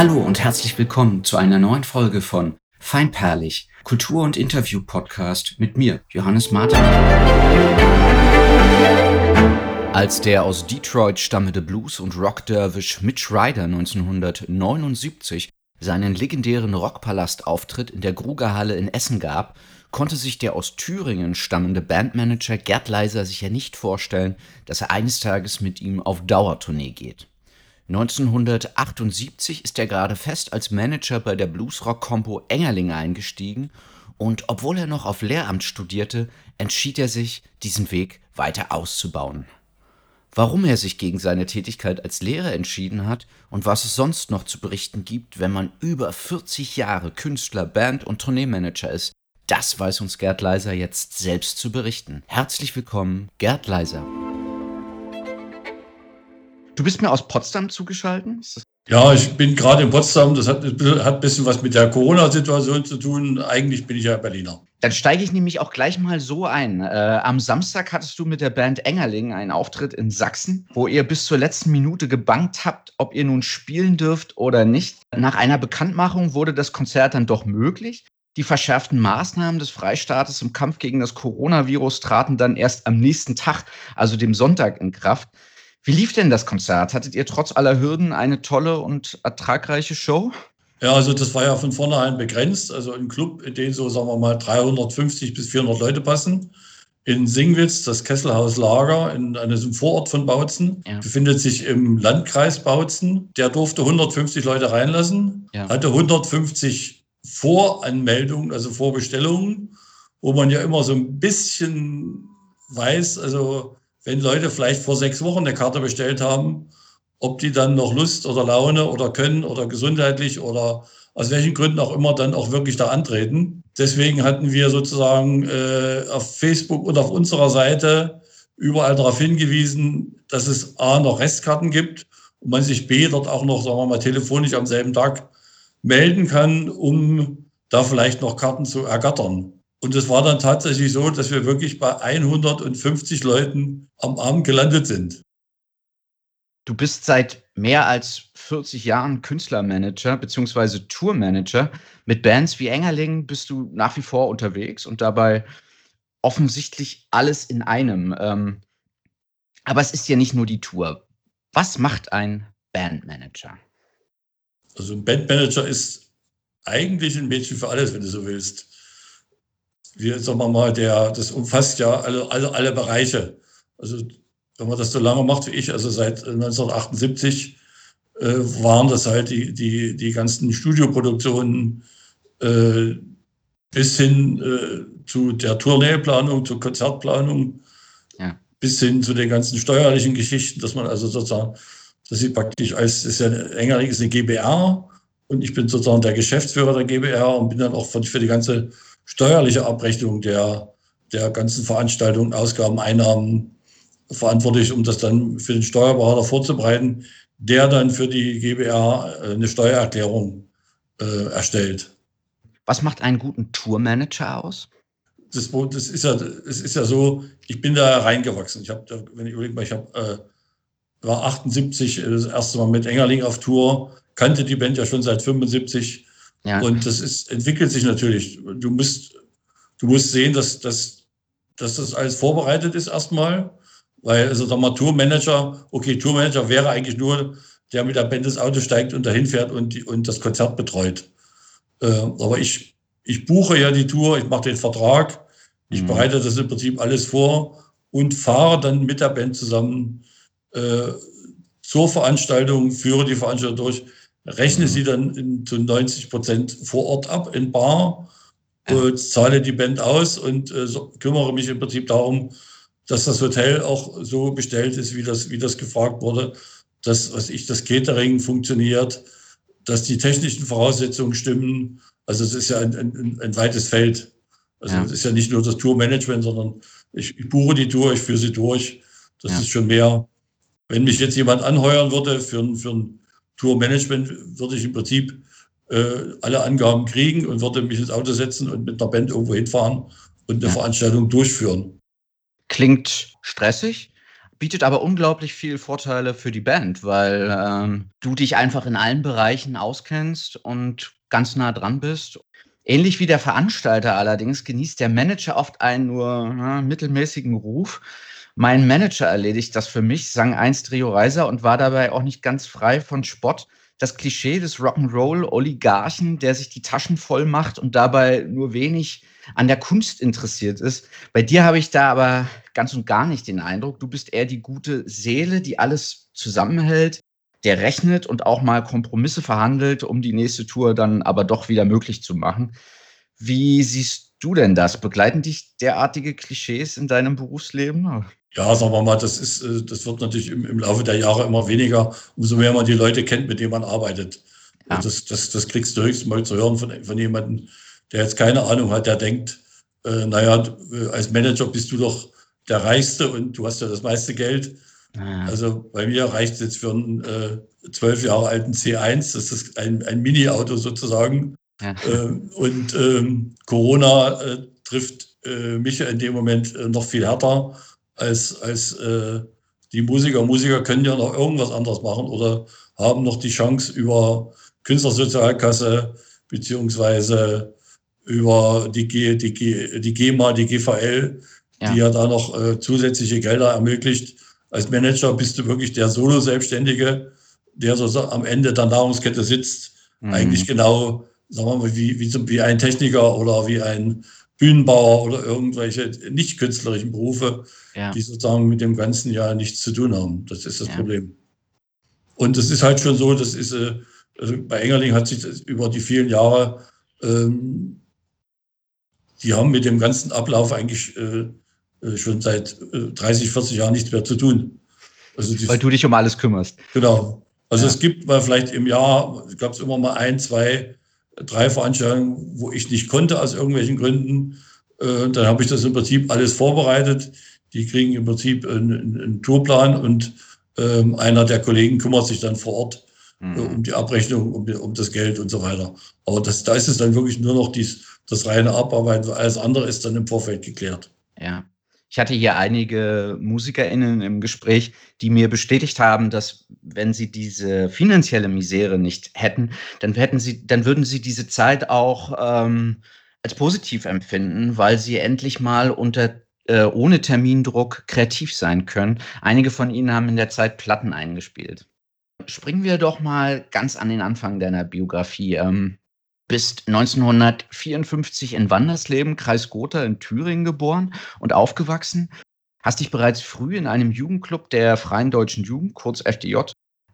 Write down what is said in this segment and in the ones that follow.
Hallo und herzlich willkommen zu einer neuen Folge von Feinperlig, Kultur- und Interview-Podcast mit mir, Johannes Martin. Als der aus Detroit stammende Blues- und Rock-Dervish Mitch Ryder 1979 seinen legendären Rockpalast-Auftritt in der Grugerhalle in Essen gab, konnte sich der aus Thüringen stammende Bandmanager Gerd Leiser sicher nicht vorstellen, dass er eines Tages mit ihm auf Dauertournee geht. 1978 ist er gerade fest als Manager bei der Bluesrock-Compo Engerling eingestiegen und obwohl er noch auf Lehramt studierte, entschied er sich, diesen Weg weiter auszubauen. Warum er sich gegen seine Tätigkeit als Lehrer entschieden hat und was es sonst noch zu berichten gibt, wenn man über 40 Jahre Künstler, Band und Tourneemanager ist, das weiß uns Gerd Leiser jetzt selbst zu berichten. Herzlich willkommen, Gerd Leiser. Du bist mir aus Potsdam zugeschaltet? Ja, ich bin gerade in Potsdam. Das hat, hat ein bisschen was mit der Corona-Situation zu tun. Eigentlich bin ich ja Berliner. Dann steige ich nämlich auch gleich mal so ein. Äh, am Samstag hattest du mit der Band Engerling einen Auftritt in Sachsen, wo ihr bis zur letzten Minute gebankt habt, ob ihr nun spielen dürft oder nicht. Nach einer Bekanntmachung wurde das Konzert dann doch möglich. Die verschärften Maßnahmen des Freistaates im Kampf gegen das Coronavirus traten dann erst am nächsten Tag, also dem Sonntag, in Kraft. Wie lief denn das Konzert? Hattet ihr trotz aller Hürden eine tolle und ertragreiche Show? Ja, also das war ja von vornherein begrenzt. Also ein Club, in den so, sagen wir mal, 350 bis 400 Leute passen. In Singwitz, das Kesselhaus Lager, in einem Vorort von Bautzen, ja. befindet sich im Landkreis Bautzen. Der durfte 150 Leute reinlassen, ja. hatte 150 Voranmeldungen, also Vorbestellungen, wo man ja immer so ein bisschen weiß, also wenn Leute vielleicht vor sechs Wochen eine Karte bestellt haben, ob die dann noch Lust oder Laune oder können oder gesundheitlich oder aus welchen Gründen auch immer dann auch wirklich da antreten. Deswegen hatten wir sozusagen äh, auf Facebook und auf unserer Seite überall darauf hingewiesen, dass es A noch Restkarten gibt und man sich B dort auch noch, sagen wir mal, telefonisch am selben Tag melden kann, um da vielleicht noch Karten zu ergattern. Und es war dann tatsächlich so, dass wir wirklich bei 150 Leuten am Abend gelandet sind. Du bist seit mehr als 40 Jahren Künstlermanager bzw. Tourmanager. Mit Bands wie Engerling bist du nach wie vor unterwegs und dabei offensichtlich alles in einem. Ähm, aber es ist ja nicht nur die Tour. Was macht ein Bandmanager? Also ein Bandmanager ist eigentlich ein Mädchen für alles, wenn du so willst wie sagen wir mal, der, das umfasst ja alle, alle, alle Bereiche. Also wenn man das so lange macht wie ich, also seit 1978, äh, waren das halt die, die, die ganzen Studioproduktionen äh, bis hin äh, zu der Tourneeplanung, zur Konzertplanung, ja. bis hin zu den ganzen steuerlichen Geschichten, dass man also sozusagen, dass sie praktisch als, ist ja enger ist eine GBR und ich bin sozusagen der Geschäftsführer der GBR und bin dann auch für die ganze steuerliche Abrechnung der, der ganzen Veranstaltungen, Ausgaben, Einnahmen verantwortlich, um das dann für den Steuerberater vorzubereiten, der dann für die GBR äh, eine Steuererklärung äh, erstellt. Was macht einen guten Tourmanager aus? Das, das, ist ja, es ist ja so, ich bin da reingewachsen. Ich habe, wenn ich überlege ich hab, äh, war 78 äh, das erste Mal mit Engerling auf Tour, kannte die Band ja schon seit 75 ja. Und das ist, entwickelt sich natürlich. Du musst, du musst sehen, dass, dass, dass das alles vorbereitet ist erstmal. Weil, also der mal Tourmanager, okay, Tourmanager wäre eigentlich nur, der mit der Band ins Auto steigt und dahin fährt und, die, und das Konzert betreut. Äh, aber ich, ich buche ja die Tour, ich mache den Vertrag, ich mhm. bereite das im Prinzip alles vor und fahre dann mit der Band zusammen äh, zur Veranstaltung, führe die Veranstaltung durch rechne sie dann in, zu 90 Prozent vor Ort ab in Bar, äh, zahle die Band aus und äh, kümmere mich im Prinzip darum, dass das Hotel auch so bestellt ist, wie das, wie das gefragt wurde, dass was ich, das Catering funktioniert, dass die technischen Voraussetzungen stimmen. Also es ist ja ein, ein, ein weites Feld. Also ja. es ist ja nicht nur das Tourmanagement, sondern ich, ich buche die Tour, ich führe sie durch. Das ja. ist schon mehr. Wenn mich jetzt jemand anheuern würde für, für ein Tourmanagement würde ich im Prinzip äh, alle Angaben kriegen und würde mich ins Auto setzen und mit einer Band irgendwo hinfahren und eine ja. Veranstaltung durchführen. Klingt stressig. bietet aber unglaublich viel Vorteile für die Band, weil ähm, du dich einfach in allen Bereichen auskennst und ganz nah dran bist. Ähnlich wie der Veranstalter allerdings genießt der Manager oft einen nur na, mittelmäßigen Ruf. Mein Manager erledigt das für mich, sang einst Rio Reiser und war dabei auch nicht ganz frei von Spott. Das Klischee des Rock'n'Roll-Oligarchen, der sich die Taschen voll macht und dabei nur wenig an der Kunst interessiert ist. Bei dir habe ich da aber ganz und gar nicht den Eindruck. Du bist eher die gute Seele, die alles zusammenhält, der rechnet und auch mal Kompromisse verhandelt, um die nächste Tour dann aber doch wieder möglich zu machen. Wie siehst du denn das? Begleiten dich derartige Klischees in deinem Berufsleben? Ja, sagen wir mal, das ist, äh, das wird natürlich im, im Laufe der Jahre immer weniger, umso mehr man die Leute kennt, mit denen man arbeitet. Ja. Das, das, das kriegst du höchstens mal zu hören von, von jemandem, der jetzt keine Ahnung hat, der denkt, äh, naja, als Manager bist du doch der Reichste und du hast ja das meiste Geld. Ah. Also bei mir reicht es jetzt für einen äh, zwölf äh, Jahre alten C1, das ist ein, ein Mini-Auto sozusagen. Ja. Ähm, und ähm, Corona äh, trifft äh, mich in dem Moment äh, noch viel härter als, als äh, die Musiker. Musiker können ja noch irgendwas anderes machen oder haben noch die Chance über Künstlersozialkasse beziehungsweise über die, G, die, G, die GEMA, die GVL, ja. die ja da noch äh, zusätzliche Gelder ermöglicht. Als Manager bist du wirklich der Solo-Selbstständige, der so am Ende der Nahrungskette sitzt. Mhm. Eigentlich genau, sagen wir mal, wie, wie, wie ein Techniker oder wie ein Bühnenbauer oder irgendwelche nicht künstlerischen Berufe, ja. die sozusagen mit dem Ganzen ja nichts zu tun haben. Das ist das ja. Problem. Und es ist halt schon so, das ist, äh, also bei Engerling hat sich das über die vielen Jahre ähm, die haben mit dem ganzen Ablauf eigentlich äh, äh schon seit äh, 30, 40 Jahren nichts mehr zu tun. Also die, Weil du dich um alles kümmerst. Genau. Also ja. es gibt mal vielleicht im Jahr, gab es immer mal ein, zwei, drei Veranstaltungen, wo ich nicht konnte aus irgendwelchen Gründen. Äh, dann habe ich das im Prinzip alles vorbereitet. Die kriegen im Prinzip einen, einen Tourplan und ähm, einer der Kollegen kümmert sich dann vor Ort mhm. äh, um die Abrechnung, um, um, das Geld und so weiter. Aber das, da ist es dann wirklich nur noch dies, das reine Abarbeiten. Alles andere ist dann im Vorfeld geklärt. Ja. Ich hatte hier einige MusikerInnen im Gespräch, die mir bestätigt haben, dass wenn sie diese finanzielle Misere nicht hätten, dann hätten sie, dann würden sie diese Zeit auch ähm, als positiv empfinden, weil sie endlich mal unter äh, ohne Termindruck kreativ sein können. Einige von ihnen haben in der Zeit Platten eingespielt. Springen wir doch mal ganz an den Anfang deiner Biografie. Ähm, bist 1954 in Wandersleben, Kreis Gotha in Thüringen geboren und aufgewachsen. Hast dich bereits früh in einem Jugendclub der Freien Deutschen Jugend, kurz FDJ,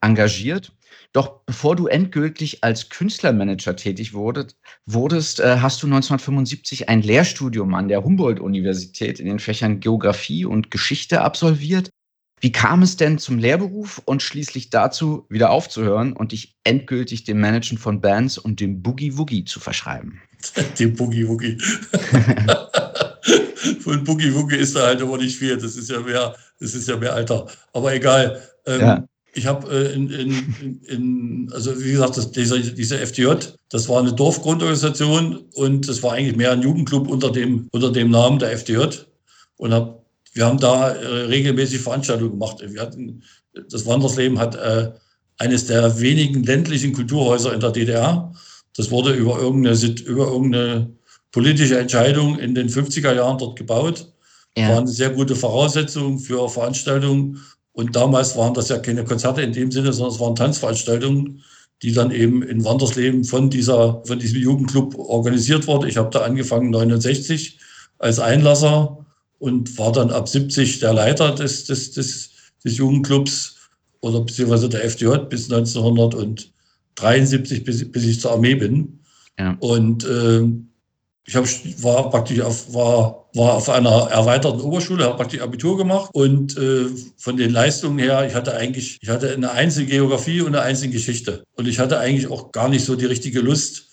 engagiert. Doch bevor du endgültig als Künstlermanager tätig wurdest, wurdest äh, hast du 1975 ein Lehrstudium an der Humboldt-Universität in den Fächern Geografie und Geschichte absolviert wie kam es denn zum Lehrberuf und schließlich dazu, wieder aufzuhören und dich endgültig dem Managen von Bands und dem Boogie Woogie zu verschreiben? Dem Boogie Woogie. von Boogie Woogie ist da halt aber nicht viel. Das ist ja mehr, das ist ja mehr Alter. Aber egal. Ähm, ja. Ich habe äh, in, in, in, also wie gesagt, das, dieser, diese FDJ, das war eine Dorfgrundorganisation und das war eigentlich mehr ein Jugendclub unter dem, unter dem Namen der FDJ und habe wir haben da äh, regelmäßig Veranstaltungen gemacht. Wir hatten, das Wandersleben hat äh, eines der wenigen ländlichen Kulturhäuser in der DDR. Das wurde über irgendeine, über irgendeine politische Entscheidung in den 50er Jahren dort gebaut. Ja. War eine sehr gute Voraussetzung für Veranstaltungen. Und damals waren das ja keine Konzerte in dem Sinne, sondern es waren Tanzveranstaltungen, die dann eben in Wandersleben von, dieser, von diesem Jugendclub organisiert wurde. Ich habe da angefangen 69 als Einlasser und war dann ab 70 der Leiter des, des, des, des Jugendclubs oder beziehungsweise der FDJ bis 1973, bis, bis ich zur Armee bin. Ja. Und äh, ich hab, war praktisch auf, war, war auf einer erweiterten Oberschule, habe praktisch Abitur gemacht und äh, von den Leistungen her, ich hatte eigentlich, ich hatte eine einzelne Geografie und eine einzelne Geschichte. Und ich hatte eigentlich auch gar nicht so die richtige Lust,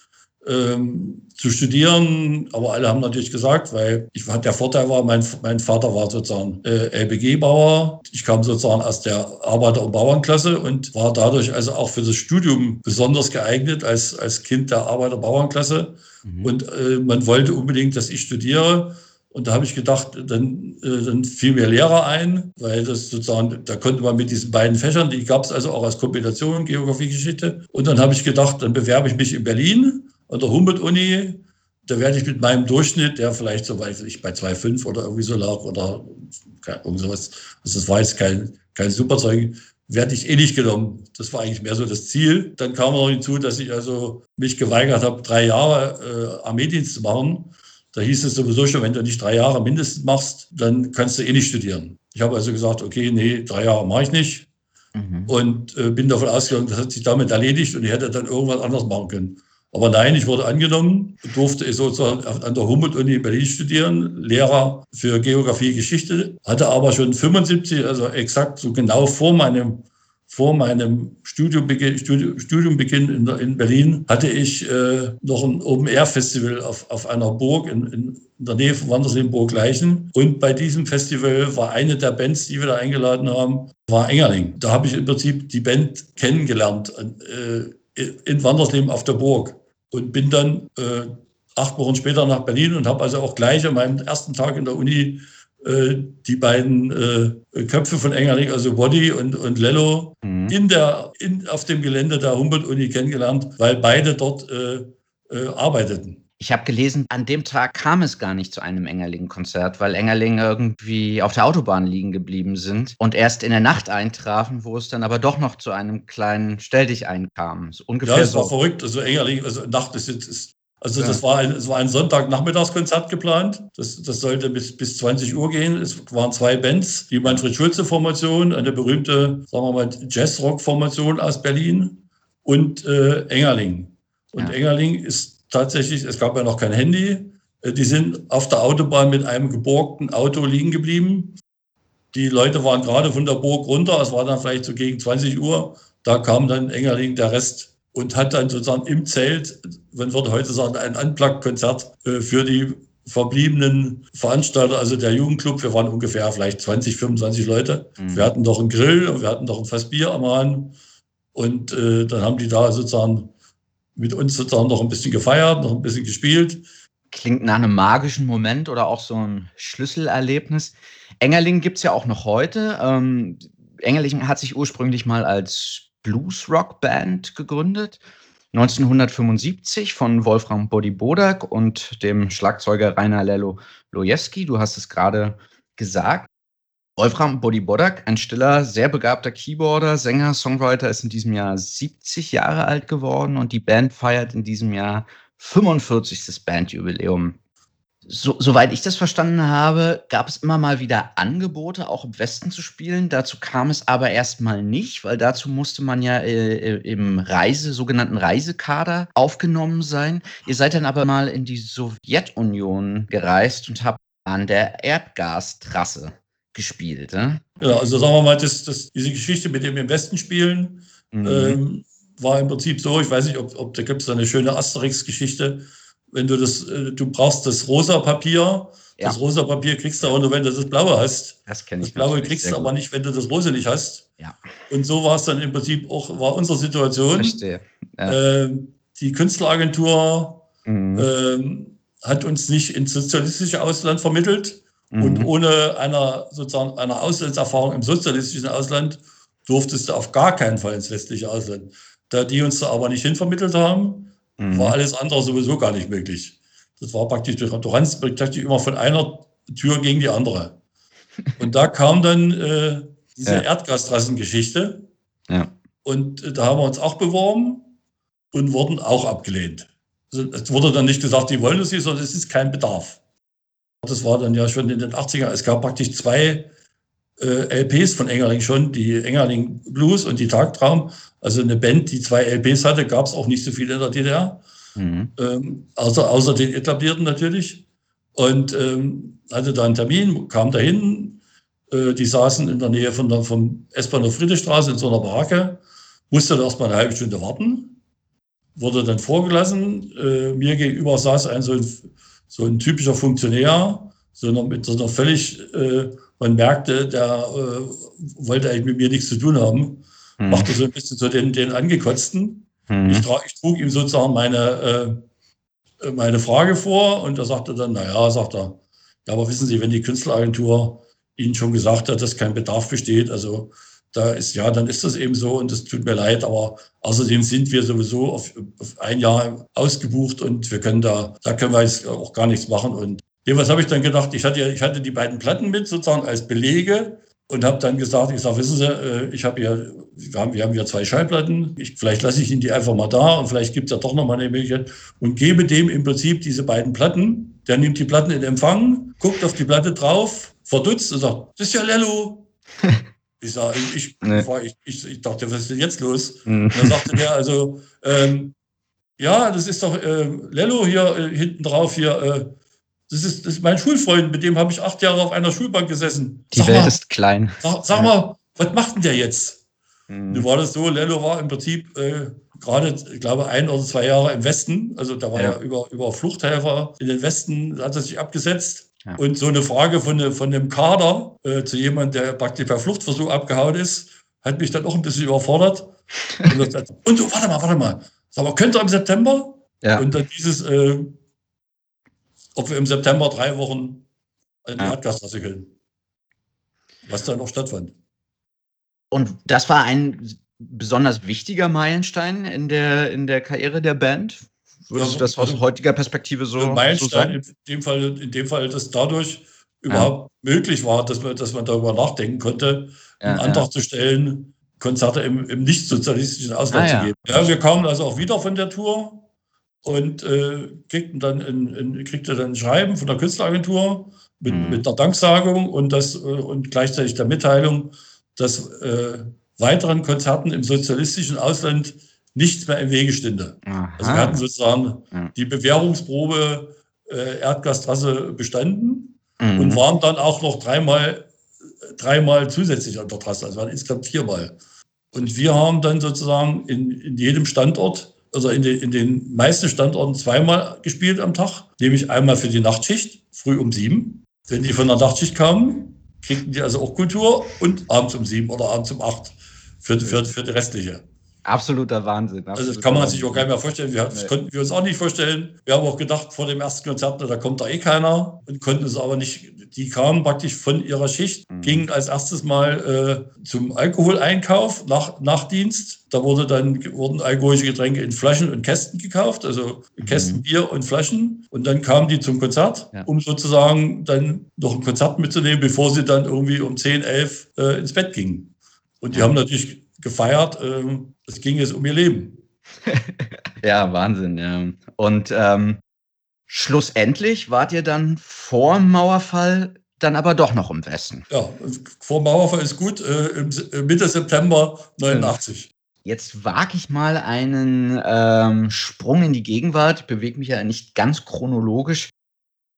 ähm, zu studieren. Aber alle haben natürlich gesagt, weil ich, der Vorteil war, mein, mein Vater war sozusagen äh, LBG-Bauer. Ich kam sozusagen aus der Arbeiter- und Bauernklasse und war dadurch also auch für das Studium besonders geeignet als, als Kind der Arbeiter-Bauernklasse. Mhm. Und äh, man wollte unbedingt, dass ich studiere. Und da habe ich gedacht, dann, äh, dann fiel mir Lehrer ein, weil das sozusagen, da konnte man mit diesen beiden Fächern, die gab es also auch als Kombination, Geografie, Geschichte. Und dann habe ich gedacht, dann bewerbe ich mich in Berlin an der Humboldt-Uni. Da werde ich mit meinem Durchschnitt, der vielleicht so weiß ich bei 2,5 oder irgendwie so lag oder irgend sowas, also das war jetzt kein, kein Superzeug, werde ich eh nicht genommen. Das war eigentlich mehr so das Ziel. Dann kam noch hinzu, dass ich also mich geweigert habe, drei Jahre äh, Armeedienst zu machen. Da hieß es sowieso schon, wenn du nicht drei Jahre mindestens machst, dann kannst du eh nicht studieren. Ich habe also gesagt, okay, nee, drei Jahre mache ich nicht. Mhm. Und äh, bin davon ausgegangen, das hat sich damit erledigt und ich hätte dann irgendwas anderes machen können. Aber nein, ich wurde angenommen, durfte sozusagen an der Humboldt-Uni in Berlin studieren, Lehrer für Geografie, Geschichte, hatte aber schon 75, also exakt so genau vor meinem vor meinem Studiumbeginn, Studiumbeginn in, in Berlin hatte ich äh, noch ein Open-Air-Festival auf, auf einer Burg in, in der Nähe von Wandersleben-Burg-Leichen. Und bei diesem Festival war eine der Bands, die wir da eingeladen haben, war Engerling. Da habe ich im Prinzip die Band kennengelernt äh, in Wandersleben auf der Burg und bin dann äh, acht Wochen später nach Berlin und habe also auch gleich an meinem ersten Tag in der Uni äh, die beiden äh, Köpfe von Engerling, also Body und, und Lello, mhm. in der, in, auf dem Gelände der Humboldt-Uni kennengelernt, weil beide dort äh, äh, arbeiteten. Ich habe gelesen, an dem Tag kam es gar nicht zu einem Engerling-Konzert, weil Engerling irgendwie auf der Autobahn liegen geblieben sind und erst in der Nacht eintrafen, wo es dann aber doch noch zu einem kleinen Stelldich-Ein kam. So ungefähr ja, es so. war verrückt. Also Engerling, also Nacht ist, ist also ja. das war ein, es war ein Sonntagnachmittagskonzert geplant. Das, das sollte bis, bis 20 Uhr gehen. Es waren zwei Bands, die Manfred Schulze Formation, eine berühmte, sagen wir mal, Jazzrock Formation aus Berlin und äh, Engerling. Und ja. Engerling ist tatsächlich, es gab ja noch kein Handy. Äh, die sind auf der Autobahn mit einem geborgten Auto liegen geblieben. Die Leute waren gerade von der Burg runter. Es war dann vielleicht so gegen 20 Uhr. Da kam dann Engerling der Rest und hat dann sozusagen im Zelt, man würde heute sagen, ein Unplugged-Konzert äh, für die verbliebenen Veranstalter, also der Jugendclub, wir waren ungefähr vielleicht 20, 25 Leute. Mhm. Wir hatten doch einen Grill und wir hatten doch ein Fass Bier am Hahn. Und äh, dann haben die da sozusagen mit uns sozusagen noch ein bisschen gefeiert, noch ein bisschen gespielt. Klingt nach einem magischen Moment oder auch so ein Schlüsselerlebnis. Engerling gibt es ja auch noch heute. Ähm, Engerling hat sich ursprünglich mal als Blues-Rock-Band gegründet. 1975 von Wolfram Body Bodak und dem Schlagzeuger Rainer Lello Lojewski. Du hast es gerade gesagt. Wolfram Body Bodak, ein stiller, sehr begabter Keyboarder, Sänger, Songwriter, ist in diesem Jahr 70 Jahre alt geworden und die Band feiert in diesem Jahr 45. Bandjubiläum so, soweit ich das verstanden habe, gab es immer mal wieder Angebote, auch im Westen zu spielen. Dazu kam es aber erstmal nicht, weil dazu musste man ja äh, äh, im Reise, sogenannten Reisekader aufgenommen sein. Ihr seid dann aber mal in die Sowjetunion gereist und habt an der Erdgastrasse gespielt. Ne? Ja, also sagen wir mal, das, das, diese Geschichte mit dem im Westen spielen mhm. ähm, war im Prinzip so, ich weiß nicht, ob, ob da gibt es eine schöne Asterix-Geschichte wenn du das, äh, du brauchst das rosa Papier. Ja. Das rosa Papier kriegst du aber nur, wenn du das blaue hast. Das kenne ich. Das blaue kriegst du aber nicht, wenn du das rosa nicht hast. Ja. Und so war es dann im Prinzip auch, war unsere Situation. Verstehe. Ja. Ähm, die Künstleragentur mhm. ähm, hat uns nicht ins sozialistische Ausland vermittelt. Mhm. Und ohne einer, sozusagen einer Auslandserfahrung im sozialistischen Ausland durftest du auf gar keinen Fall ins westliche Ausland. Da die uns da aber nicht hinvermittelt haben, Mhm. War alles andere sowieso gar nicht möglich. Das war praktisch, du rannst praktisch immer von einer Tür gegen die andere. Und da kam dann äh, diese ja. Erdgastrassengeschichte. Ja. Und äh, da haben wir uns auch beworben und wurden auch abgelehnt. Also, es wurde dann nicht gesagt, die wollen es nicht, sondern es ist kein Bedarf. Das war dann ja schon in den 80er. Es gab praktisch zwei äh, LPs von Engerling schon, die Engerling Blues und die Tagtraum. Also eine Band, die zwei LPs hatte, gab es auch nicht so viel in der DDR. Mhm. Ähm, außer, außer den etablierten natürlich. Und ähm, hatte da einen Termin, kam dahin. Äh, die saßen in der Nähe von der vom S-Bahnhof Friedrichstraße in so einer Baracke. Musste da erstmal eine halbe Stunde warten. Wurde dann vorgelassen. Äh, mir gegenüber saß ein so ein, so ein typischer Funktionär, so einer, mit so einer völlig äh, man merkte, der äh, wollte eigentlich mit mir nichts zu tun haben. Hm. Machte so ein bisschen so den, den Angekotzten. Hm. Ich, ich, trug ihm sozusagen meine, äh, meine Frage vor und er sagte dann, naja, sagt er, Aber wissen Sie, wenn die Künstleragentur Ihnen schon gesagt hat, dass kein Bedarf besteht, also da ist ja, dann ist das eben so und es tut mir leid, aber außerdem sind wir sowieso auf, auf, ein Jahr ausgebucht und wir können da, da können wir jetzt auch gar nichts machen. Und jedenfalls habe ich dann gedacht, ich hatte, ich hatte die beiden Platten mit sozusagen als Belege und habe dann gesagt, ich sage, wissen Sie, äh, ich habe hier, wir haben, wir haben hier zwei Schallplatten, ich, vielleicht lasse ich Ihnen die einfach mal da und vielleicht gibt es ja doch noch mal eine Möglichkeit und gebe dem im Prinzip diese beiden Platten. Der nimmt die Platten in Empfang, guckt auf die Platte drauf, verdutzt und sagt, das ist ja Lello. Ich sage, ich, nee. ich, ich, ich, dachte, was ist denn jetzt los? Mhm. Und dann sagte der also, ähm, ja, das ist doch äh, Lello hier äh, hinten drauf hier. Äh, das, ist, das ist mein Schulfreund, mit dem habe ich acht Jahre auf einer Schulbank gesessen. Die sag Welt mal, ist klein. Sag, sag mal, was macht denn der jetzt? Mhm. Nun war das so, Lello war im Prinzip äh, gerade, ich glaube, ein oder zwei Jahre im Westen. Also da war ja. er über, über Fluchthelfer in den Westen, hat er sich abgesetzt. Ja. Und so eine Frage von, von dem Kader äh, zu jemandem, der praktisch per Fluchtversuch abgehauen ist, hat mich dann auch ein bisschen überfordert. und, das, und so, warte mal, warte mal. Sag mal, könnte im September? Ja. Und dann dieses, äh, ob wir im September drei Wochen eine ja. Erdgastrasse können. Was dann auch stattfand. Und das war ein besonders wichtiger Meilenstein in der, in der Karriere der Band? Würdest du das aus heutiger Perspektive so, Meilenstein so? In dem Fall, in dem Fall, dass dadurch ja. überhaupt möglich war, dass man, dass man darüber nachdenken konnte, ja, einen Antrag ja. zu stellen, Konzerte im, im nicht-sozialistischen Ausland ah, zu geben. Ja. wir kamen also auch wieder von der Tour und äh, kriegten dann ein, ein, kriegte dann ein Schreiben von der Künstleragentur mit, mhm. mit der Danksagung und, das, äh, und gleichzeitig der Mitteilung, dass äh, weiteren Konzerten im sozialistischen Ausland nichts mehr im Wege stünde. Aha. Also wir hatten sozusagen ja. die Bewährungsprobe äh, Erdgastrasse bestanden mhm. und waren dann auch noch dreimal, dreimal zusätzlich an der Trasse, also waren insgesamt viermal. Und wir haben dann sozusagen in, in jedem Standort, also in, de, in den meisten Standorten zweimal gespielt am Tag, nämlich einmal für die Nachtschicht, früh um sieben. Wenn die von der Nachtschicht kamen, kriegten die also auch Kultur und abends um sieben oder abends um acht für, für, für die restliche. Absoluter Wahnsinn. Absoluter also das kann man sich auch gar nicht mehr vorstellen. Wir, das konnten wir uns auch nicht vorstellen. Wir haben auch gedacht vor dem ersten Konzert, da kommt da eh keiner und konnten es aber nicht. Die kamen praktisch von ihrer Schicht, mhm. gingen als erstes mal äh, zum Alkoholeinkauf nach, nach Dienst. Da wurde dann, wurden alkoholische Getränke in Flaschen und Kästen gekauft, also Kästen mhm. Bier und Flaschen. Und dann kamen die zum Konzert, ja. um sozusagen dann noch ein Konzert mitzunehmen, bevor sie dann irgendwie um 10, 11 äh, ins Bett gingen. Und die mhm. haben natürlich gefeiert. Ähm, es ging jetzt um ihr Leben. ja, Wahnsinn. Ja. Und ähm, schlussendlich wart ihr dann vor Mauerfall dann aber doch noch im Westen. Ja, vor Mauerfall ist gut, äh, äh Mitte September 89. Jetzt wage ich mal einen ähm, Sprung in die Gegenwart, bewege mich ja nicht ganz chronologisch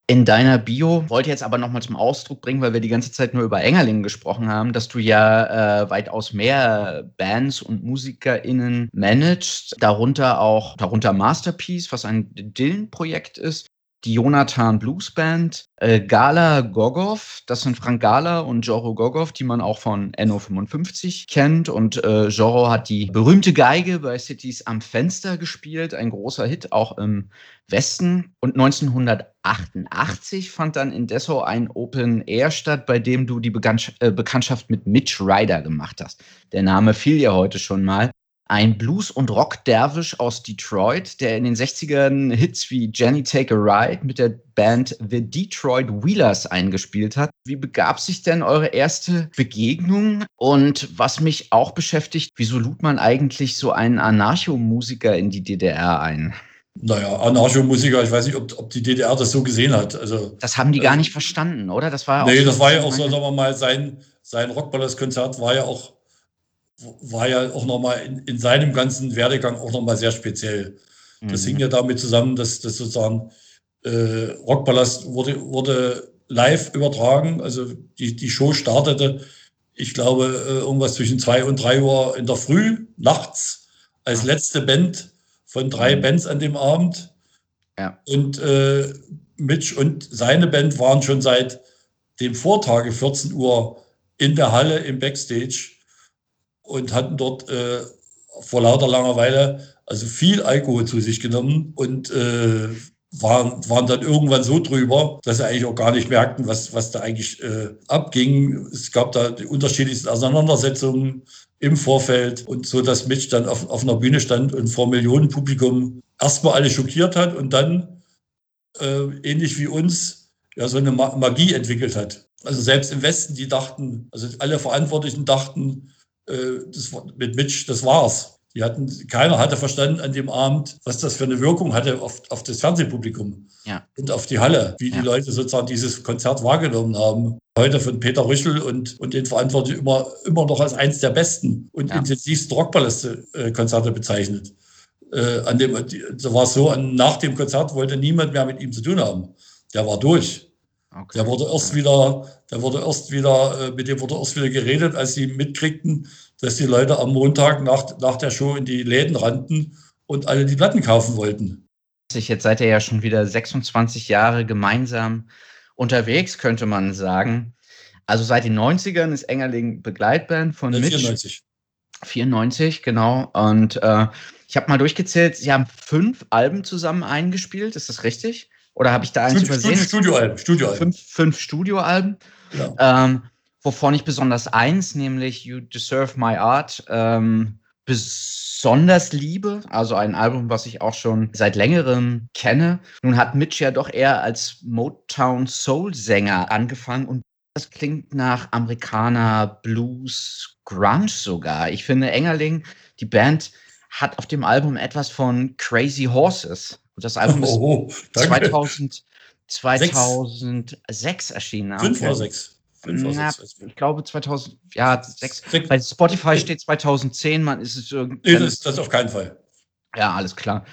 in deiner Bio wollte jetzt aber nochmal zum Ausdruck bringen, weil wir die ganze Zeit nur über Engerlingen gesprochen haben, dass du ja äh, weitaus mehr Bands und MusikerInnen managst, darunter auch, darunter Masterpiece, was ein Dylan-Projekt ist, die Jonathan Blues Band, äh, Gala Gogov, das sind Frank Gala und Joro Gogov, die man auch von NO55 kennt. Und äh, Joro hat die berühmte Geige bei Cities am Fenster gespielt, ein großer Hit auch im Westen. Und 1988 fand dann in Dessau ein Open Air statt, bei dem du die äh, Bekanntschaft mit Mitch Ryder gemacht hast. Der Name fiel ja heute schon mal ein Blues- und Rock-Derwisch aus Detroit, der in den 60ern Hits wie Jenny Take a Ride mit der Band The Detroit Wheelers eingespielt hat. Wie begab sich denn eure erste Begegnung? Und was mich auch beschäftigt, wieso lud man eigentlich so einen Anarcho-Musiker in die DDR ein? Naja, Anarcho-Musiker, ich weiß nicht, ob, ob, die DDR das so gesehen hat. Also, das haben die gar äh, nicht verstanden, oder? Das war ja nee, das war ja auch so, sagen wir mal, sein, sein Rockballers-Konzert war ja auch war ja auch nochmal in, in seinem ganzen Werdegang auch nochmal sehr speziell. Das mhm. hing ja damit zusammen, dass, dass sozusagen äh, Rockpalast wurde, wurde live übertragen. Also die, die Show startete, ich glaube, äh, irgendwas zwischen zwei und drei Uhr in der Früh, nachts, als letzte Band von drei mhm. Bands an dem Abend. Ja. Und äh, Mitch und seine Band waren schon seit dem Vortage 14 Uhr in der Halle im Backstage und hatten dort äh, vor lauter Langeweile also viel Alkohol zu sich genommen und äh, waren, waren dann irgendwann so drüber, dass sie eigentlich auch gar nicht merkten, was, was da eigentlich äh, abging. Es gab da die unterschiedlichsten Auseinandersetzungen im Vorfeld und so, dass Mitch dann auf, auf einer Bühne stand und vor Millionenpublikum erstmal alle schockiert hat und dann äh, ähnlich wie uns ja so eine Magie entwickelt hat. Also selbst im Westen, die dachten, also alle Verantwortlichen dachten, das, mit Mitch, das war's. Die hatten, keiner hatte verstanden an dem Abend, was das für eine Wirkung hatte auf, auf das Fernsehpublikum ja. und auf die Halle, wie ja. die Leute sozusagen dieses Konzert wahrgenommen haben. Heute von Peter Rüschel und, und den Verantwortlichen immer, immer noch als eins der besten und ja. intensivsten Rockpaläste-Konzerte bezeichnet. Äh, an dem, da war es so, an, nach dem Konzert wollte niemand mehr mit ihm zu tun haben. Der war durch. Okay. Der wurde erst wieder, der wurde erst wieder, äh, mit dem wurde erst wieder geredet, als sie mitkriegten, dass die Leute am Montag nach, nach der Show in die Läden rannten und alle die Platten kaufen wollten. Jetzt seid ihr ja schon wieder 26 Jahre gemeinsam unterwegs, könnte man sagen. Also seit den 90ern ist Engerling Begleitband von Mitch. 94. 94, genau. Und äh, ich habe mal durchgezählt, sie haben fünf Alben zusammen eingespielt, ist das richtig? Oder habe ich da eins Studio, übersehen? Studioalben. Studioalben. Fünf, fünf Studioalben. Ja. Ähm, wovon ich besonders eins, nämlich You Deserve My Art, ähm, besonders liebe. Also ein Album, was ich auch schon seit längerem kenne. Nun hat Mitch ja doch eher als Motown Soul Sänger angefangen und das klingt nach Amerikaner Blues Grunge sogar. Ich finde Engerling, die Band hat auf dem Album etwas von Crazy Horses. Und das Album ist oh, 2000, 2006 erschienen. Fünf oder sechs? Na, ich glaube 2000, ja. Bei Spotify steht 2010, man ist es irgendwie. Nee, das, das auf keinen Fall. Ja, alles klar.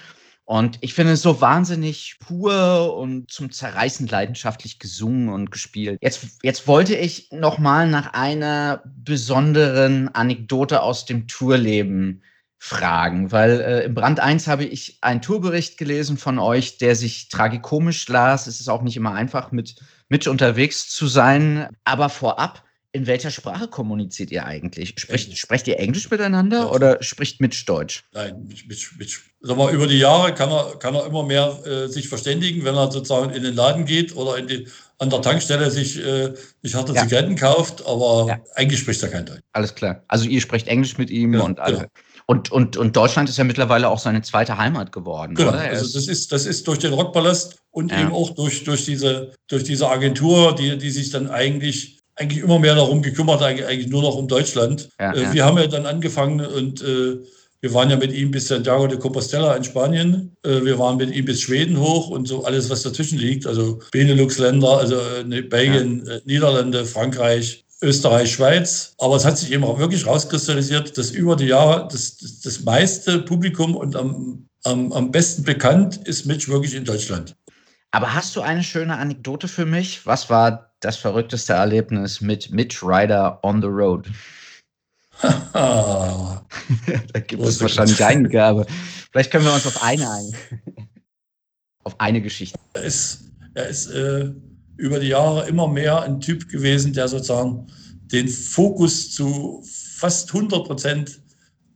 Und ich finde es so wahnsinnig pur und zum Zerreißen leidenschaftlich gesungen und gespielt. Jetzt, jetzt wollte ich nochmal nach einer besonderen Anekdote aus dem Tourleben fragen, weil äh, im Brand 1 habe ich einen Tourbericht gelesen von euch, der sich tragikomisch las. Es ist auch nicht immer einfach, mit mit unterwegs zu sein. Aber vorab, in welcher Sprache kommuniziert ihr eigentlich? Spricht, sprecht ihr Englisch miteinander ja. oder spricht Mitch Deutsch? Nein, mit, mit, mit, sag mal, über die Jahre kann er, kann er immer mehr äh, sich verständigen, wenn er sozusagen in den Laden geht oder in die, an der Tankstelle sich, äh, sich harte ja. Zigaretten kauft, aber ja. eigentlich spricht er kein Deutsch. Alles klar. Also ihr sprecht Englisch mit ihm und alle. Genau. Und, und, und Deutschland ist ja mittlerweile auch seine zweite Heimat geworden. Genau. Oder? Also das ist, das ist durch den Rockpalast und ja. eben auch durch, durch, diese, durch diese Agentur, die, die sich dann eigentlich, eigentlich immer mehr darum gekümmert hat, eigentlich nur noch um Deutschland. Ja, äh, ja. Wir haben ja dann angefangen und äh, wir waren ja mit ihm bis Santiago de Compostela in Spanien. Äh, wir waren mit ihm bis Schweden hoch und so alles, was dazwischen liegt. Also Benelux-Länder, also äh, ne, Belgien, ja. Äh, Niederlande, Frankreich, Österreich, Schweiz. Aber es hat sich eben auch wirklich rauskristallisiert, dass über die Jahre das, das, das meiste Publikum und am, am, am besten bekannt ist Mitch wirklich in Deutschland. Aber hast du eine schöne Anekdote für mich? Was war das verrückteste Erlebnis mit Mitch Ryder on the road? da gibt es wahrscheinlich Eingabe. Vielleicht können wir uns auf eine ein. auf eine Geschichte. Er ist, er ist äh, über die Jahre immer mehr ein Typ gewesen, der sozusagen den Fokus zu fast 100 Prozent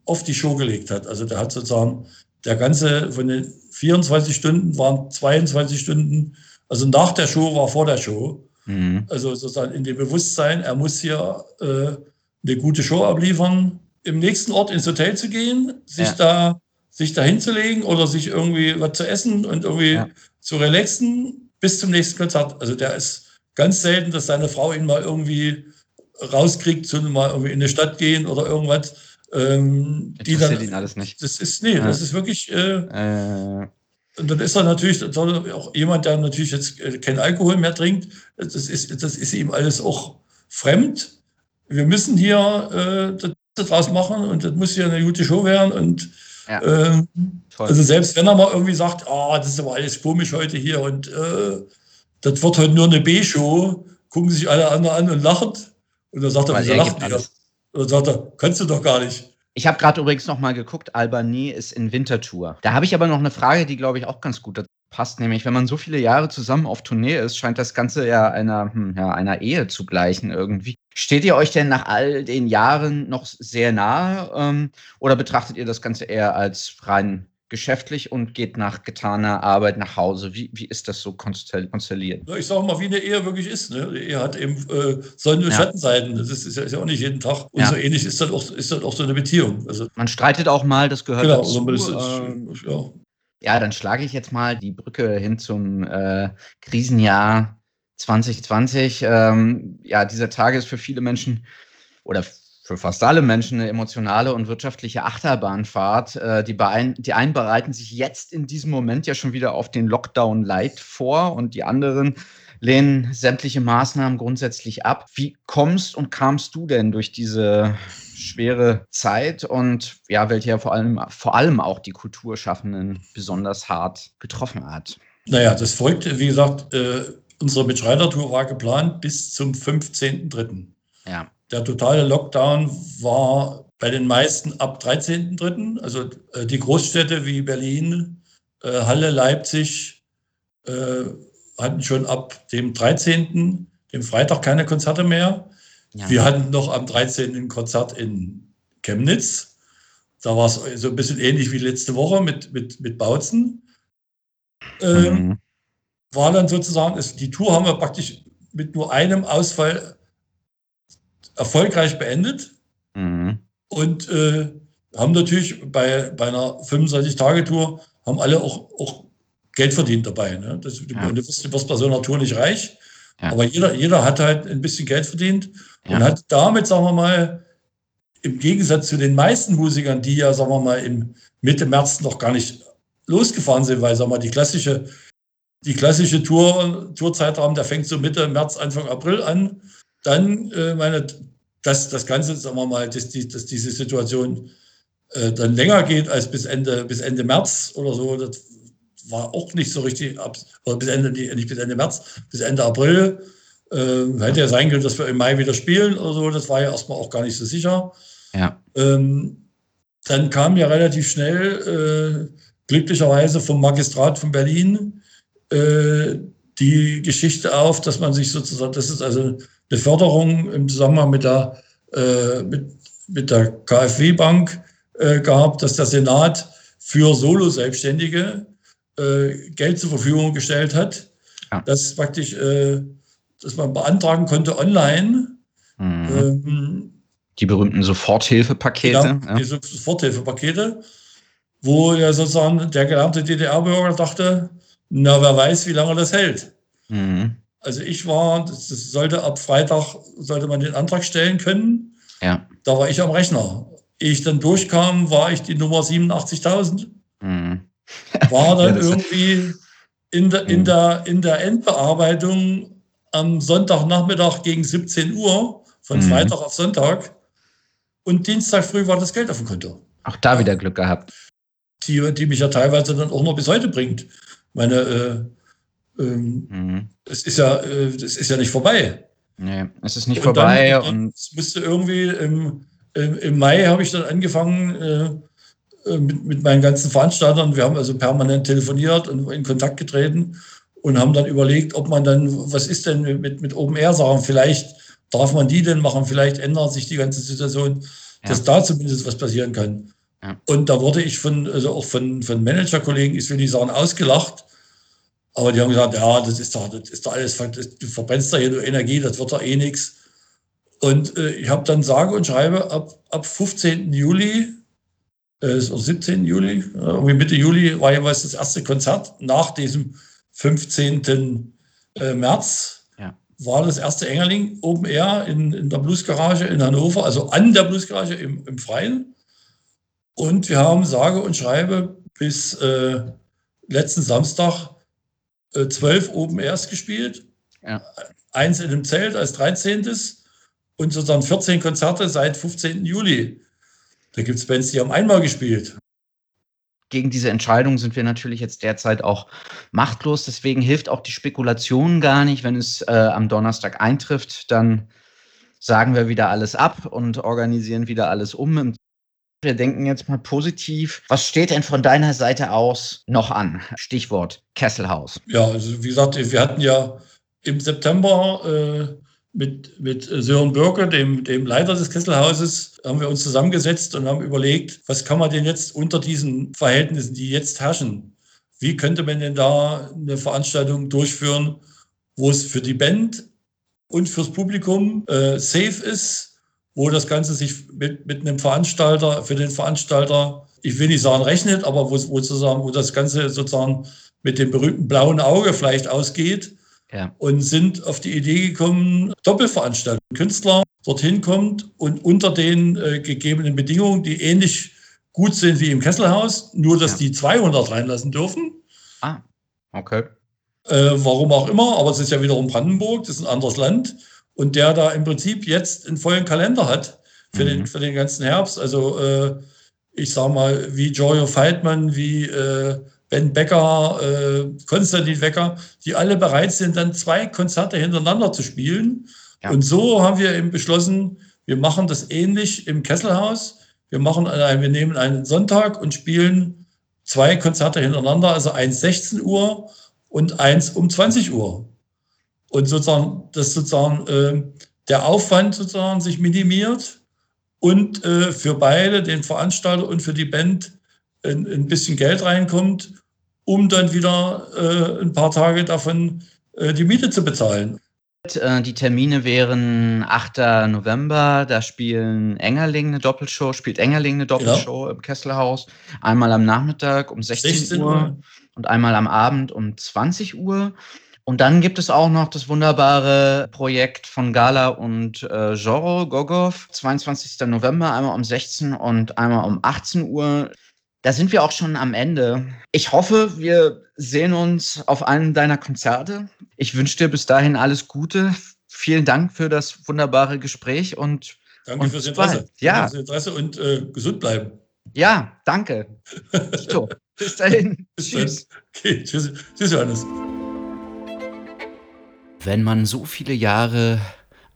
auf die Show gelegt hat. Also der hat sozusagen der ganze von den 24 Stunden waren 22 Stunden. Also nach der Show war vor der Show. Mhm. Also sozusagen in dem Bewusstsein, er muss hier äh, eine gute Show abliefern, im nächsten Ort ins Hotel zu gehen, sich ja. da sich da hinzulegen oder sich irgendwie was zu essen und irgendwie ja. zu relaxen bis zum nächsten Konzert. Also der ist ganz selten, dass seine Frau ihn mal irgendwie rauskriegt, zu mal irgendwie in eine Stadt gehen oder irgendwas. Ähm, die dann, ihn alles nicht. Das ist, nee, ja. das ist wirklich. Äh, äh. Und dann ist er natürlich auch jemand, der natürlich jetzt äh, kein Alkohol mehr trinkt. Das ist, das ist ihm alles auch fremd. Wir müssen hier äh, das draus machen und das muss hier eine gute Show werden. Und ja. Ähm, also selbst wenn er mal irgendwie sagt, oh, das ist aber alles komisch heute hier und äh, das wird heute nur eine B-Show, gucken sich alle anderen an und lachen. Und dann sagt er, wieso lacht ihr? Und dann sagt er, kannst du doch gar nicht. Ich habe gerade übrigens noch mal geguckt, Albanie ist in Wintertour. Da habe ich aber noch eine Frage, die, glaube ich, auch ganz gut dazu passt. Nämlich, wenn man so viele Jahre zusammen auf Tournee ist, scheint das Ganze ja einer, hm, ja, einer Ehe zu gleichen irgendwie. Steht ihr euch denn nach all den Jahren noch sehr nahe ähm, oder betrachtet ihr das Ganze eher als rein geschäftlich und geht nach getaner Arbeit nach Hause. Wie, wie ist das so konstelliert? Ich sage mal, wie eine Ehe wirklich ist. Ne? Die Ehe hat eben äh, Sonne- und ja. Schattenseiten. Das ist, ist, ja, ist, ja, auch nicht jeden Tag. Und ja. so ähnlich ist das, auch, ist das auch so eine Beziehung. Also, Man streitet auch mal, das gehört genau, dazu. Also, ist, äh, ja. Ja, dann schlage ich jetzt mal die Brücke hin zum äh, Krisenjahr 2020. Ähm, ja, dieser Tage ist für viele Menschen oder für fast alle Menschen eine emotionale und wirtschaftliche Achterbahnfahrt. Äh, die, die einen bereiten sich jetzt in diesem Moment ja schon wieder auf den Lockdown Light vor und die anderen lehnen sämtliche Maßnahmen grundsätzlich ab. Wie kommst und kamst du denn durch diese schwere Zeit und ja, welche ja vor allem, vor allem auch die Kulturschaffenden besonders hart getroffen hat? Naja, das folgte, wie gesagt, äh, unsere Mitschreitertour war geplant bis zum 15.03. Ja. Der totale Lockdown war bei den meisten ab 13.3. Also äh, die Großstädte wie Berlin, äh, Halle, Leipzig äh, hatten schon ab dem 13., dem Freitag, keine Konzerte mehr. Ja. Wir hatten noch am 13. ein Konzert in Chemnitz. Da war es so ein bisschen ähnlich wie letzte Woche mit, mit, mit Bautzen. Ähm, mhm. War dann sozusagen, die Tour haben wir praktisch mit nur einem Ausfall erfolgreich beendet mhm. und äh, haben natürlich bei, bei einer 25-Tage-Tour haben alle auch, auch Geld verdient dabei. Ne? Das, ja. Du wirst, wirst bei so einer Tour nicht reich, ja. aber jeder, jeder hat halt ein bisschen Geld verdient und hat damit, sagen wir mal, im Gegensatz zu den meisten Musikern, die ja, sagen wir mal, im Mitte März noch gar nicht losgefahren sind, weil, sagen wir mal, die klassische, die klassische Tour, Tourzeitraum, der fängt so Mitte März, Anfang April an. Dann, äh, meine, dass das Ganze, sagen wir mal, dass, die, dass diese Situation äh, dann länger geht als bis Ende, bis Ende März oder so, das war auch nicht so richtig, ab, bis Ende, nicht bis Ende März, bis Ende April. Äh, hätte ja sein können, dass wir im Mai wieder spielen oder so, das war ja erstmal auch gar nicht so sicher. Ja. Ähm, dann kam ja relativ schnell, äh, glücklicherweise vom Magistrat von Berlin, äh, die Geschichte auf, dass man sich sozusagen, das ist also eine Förderung im Zusammenhang mit der, äh, mit, mit der KfW-Bank äh, gab, dass der Senat für Solo-Selbstständige äh, Geld zur Verfügung gestellt hat, ja. das praktisch, äh, dass man beantragen konnte online. Mhm. Ähm, die berühmten Soforthilfepakete. Ja, die Soforthilfepakete, wo ja sozusagen der gelernte DDR-Bürger dachte, na, wer weiß, wie lange das hält. Mhm. Also ich war, das, sollte ab Freitag, sollte man den Antrag stellen können. Ja. Da war ich am Rechner. Ehe ich dann durchkam, war ich die Nummer 87.000. Mhm. War dann ja, irgendwie in der, in, mhm. der, in der Endbearbeitung am Sonntagnachmittag gegen 17 Uhr, von mhm. Freitag auf Sonntag. Und Dienstag früh war das Geld auf dem Konto. Auch da wieder Glück gehabt. Die, die mich ja teilweise dann auch noch bis heute bringt. Meine, äh, ähm, mhm. Es ist ja, äh, es ist ja nicht vorbei. Nee, es ist nicht und vorbei. Dann, und es musste irgendwie im, im, im Mai habe ich dann angefangen äh, mit, mit meinen ganzen Veranstaltern. Wir haben also permanent telefoniert und in Kontakt getreten und haben dann überlegt, ob man dann, was ist denn mit, mit Open Air Sachen? Vielleicht darf man die denn machen, vielleicht ändert sich die ganze Situation, ja. dass da zumindest was passieren kann. Ja. Und da wurde ich von, also auch von, von Managerkollegen, ich will nicht sagen, ausgelacht, aber die haben gesagt, ja, das ist doch, das ist doch alles, du verbrennst da hier nur Energie, das wird doch eh nichts. Und äh, ich habe dann sage und schreibe, ab, ab 15. Juli, äh, 17. Juli, irgendwie Mitte Juli war jeweils das erste Konzert nach diesem 15. Äh, März. Ja. War das erste Engerling Open Air in, in der Bluesgarage in Hannover, also an der Bluesgarage im, im Freien. Und wir haben sage und schreibe bis äh, letzten Samstag äh, zwölf Open Airs gespielt. Ja. Eins in einem Zelt als 13. und sozusagen 14 Konzerte seit 15. Juli. Da gibt es Bands, die haben einmal gespielt. Gegen diese Entscheidung sind wir natürlich jetzt derzeit auch machtlos. Deswegen hilft auch die Spekulation gar nicht. Wenn es äh, am Donnerstag eintrifft, dann sagen wir wieder alles ab und organisieren wieder alles um. Wir denken jetzt mal positiv. Was steht denn von deiner Seite aus noch an? Stichwort Kesselhaus. Ja, also wie gesagt, wir hatten ja im September äh, mit, mit Sören Bürger, dem, dem Leiter des Kesselhauses, haben wir uns zusammengesetzt und haben überlegt, was kann man denn jetzt unter diesen Verhältnissen, die jetzt herrschen, wie könnte man denn da eine Veranstaltung durchführen, wo es für die Band und fürs Publikum äh, safe ist, wo das Ganze sich mit, mit einem Veranstalter, für den Veranstalter, ich will nicht sagen rechnet, aber wo, wo, sozusagen, wo das Ganze sozusagen mit dem berühmten blauen Auge vielleicht ausgeht ja. und sind auf die Idee gekommen, Doppelveranstaltungen. Künstler dorthin kommt und unter den äh, gegebenen Bedingungen, die ähnlich gut sind wie im Kesselhaus, nur dass ja. die 200 reinlassen dürfen. Ah, okay. Äh, warum auch immer, aber es ist ja wiederum Brandenburg, das ist ein anderes Land. Und der da im Prinzip jetzt einen vollen Kalender hat für, mhm. den, für den ganzen Herbst. Also äh, ich sag mal, wie Joyo Feitmann, wie äh, Ben Becker, äh, Konstantin Wecker, die alle bereit sind, dann zwei Konzerte hintereinander zu spielen. Ja. Und so haben wir eben beschlossen, wir machen das ähnlich im Kesselhaus. Wir machen, äh, wir nehmen einen Sonntag und spielen zwei Konzerte hintereinander, also eins 16 Uhr und eins um 20 Uhr. Und sozusagen, dass sozusagen äh, der Aufwand sozusagen sich minimiert und äh, für beide, den Veranstalter und für die Band, ein, ein bisschen Geld reinkommt, um dann wieder äh, ein paar Tage davon äh, die Miete zu bezahlen. Äh, die Termine wären 8. November, da spielen Engerling eine Doppelshow, spielt Engerling eine Doppelshow ja. im Kesselhaus. Einmal am Nachmittag um 16, 16 Uhr, Uhr und einmal am Abend um 20 Uhr. Und dann gibt es auch noch das wunderbare Projekt von Gala und äh, Joro Gogov, 22. November, einmal um 16 und einmal um 18 Uhr. Da sind wir auch schon am Ende. Ich hoffe, wir sehen uns auf einem deiner Konzerte. Ich wünsche dir bis dahin alles Gute. Vielen Dank für das wunderbare Gespräch und Danke und fürs Interesse. Bald. Ja. Danke fürs Interesse und äh, gesund bleiben. Ja, danke. so, bis dahin. Bis tschüss. Dann. Okay, tschüss. Tschüss, Johannes. Wenn man so viele Jahre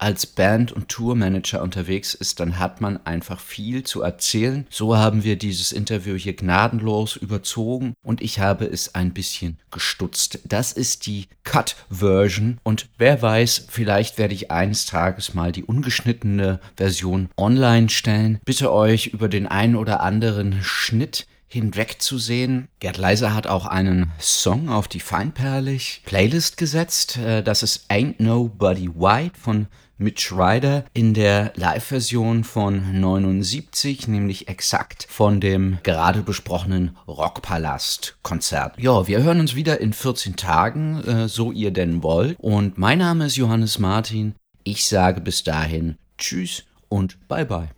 als Band- und Tourmanager unterwegs ist, dann hat man einfach viel zu erzählen. So haben wir dieses Interview hier gnadenlos überzogen und ich habe es ein bisschen gestutzt. Das ist die Cut-Version und wer weiß, vielleicht werde ich eines Tages mal die ungeschnittene Version online stellen. Bitte euch über den einen oder anderen Schnitt hinwegzusehen. Gerd Leiser hat auch einen Song auf die Feinperlig Playlist gesetzt. Äh, das ist Ain't Nobody White von Mitch Ryder in der Live-Version von 79, nämlich exakt von dem gerade besprochenen Rockpalast-Konzert. Ja, wir hören uns wieder in 14 Tagen, äh, so ihr denn wollt. Und mein Name ist Johannes Martin. Ich sage bis dahin Tschüss und Bye bye.